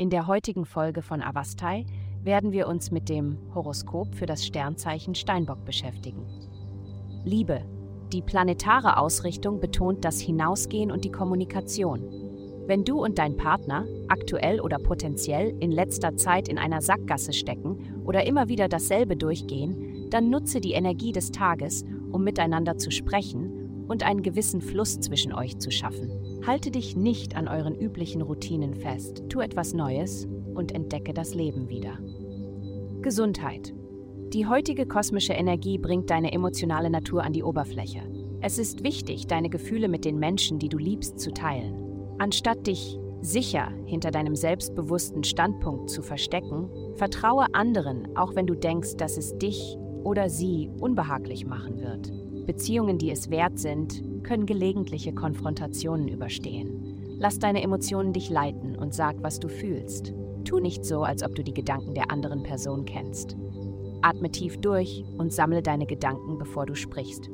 In der heutigen Folge von Avastai werden wir uns mit dem Horoskop für das Sternzeichen Steinbock beschäftigen. Liebe. Die planetare Ausrichtung betont das Hinausgehen und die Kommunikation. Wenn du und dein Partner, aktuell oder potenziell, in letzter Zeit in einer Sackgasse stecken oder immer wieder dasselbe durchgehen, dann nutze die Energie des Tages, um miteinander zu sprechen und einen gewissen Fluss zwischen euch zu schaffen. Halte dich nicht an euren üblichen Routinen fest, tu etwas Neues und entdecke das Leben wieder. Gesundheit. Die heutige kosmische Energie bringt deine emotionale Natur an die Oberfläche. Es ist wichtig, deine Gefühle mit den Menschen, die du liebst, zu teilen. Anstatt dich sicher hinter deinem selbstbewussten Standpunkt zu verstecken, vertraue anderen, auch wenn du denkst, dass es dich oder sie unbehaglich machen wird. Beziehungen, die es wert sind, können gelegentliche Konfrontationen überstehen. Lass deine Emotionen dich leiten und sag, was du fühlst. Tu nicht so, als ob du die Gedanken der anderen Person kennst. Atme tief durch und sammle deine Gedanken, bevor du sprichst.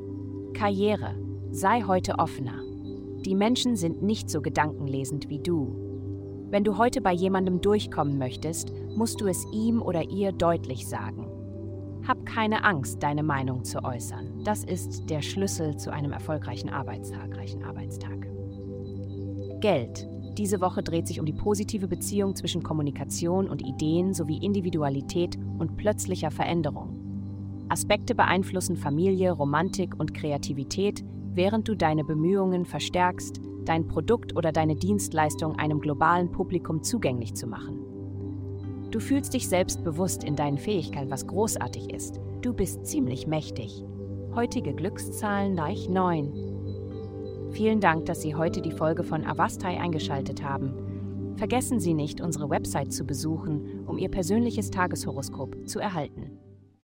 Karriere. Sei heute offener. Die Menschen sind nicht so gedankenlesend wie du. Wenn du heute bei jemandem durchkommen möchtest, musst du es ihm oder ihr deutlich sagen. Hab keine Angst, deine Meinung zu äußern. Das ist der Schlüssel zu einem erfolgreichen Arbeitstag. Arbeitstag. Geld. Diese Woche dreht sich um die positive Beziehung zwischen Kommunikation und Ideen sowie Individualität und plötzlicher Veränderung. Aspekte beeinflussen Familie, Romantik und Kreativität, während du deine Bemühungen verstärkst, dein Produkt oder deine Dienstleistung einem globalen Publikum zugänglich zu machen. Du fühlst dich selbstbewusst in deinen Fähigkeiten, was großartig ist. Du bist ziemlich mächtig. Heutige Glückszahlen gleich 9. Vielen Dank, dass Sie heute die Folge von Avastai eingeschaltet haben. Vergessen Sie nicht, unsere Website zu besuchen, um Ihr persönliches Tageshoroskop zu erhalten.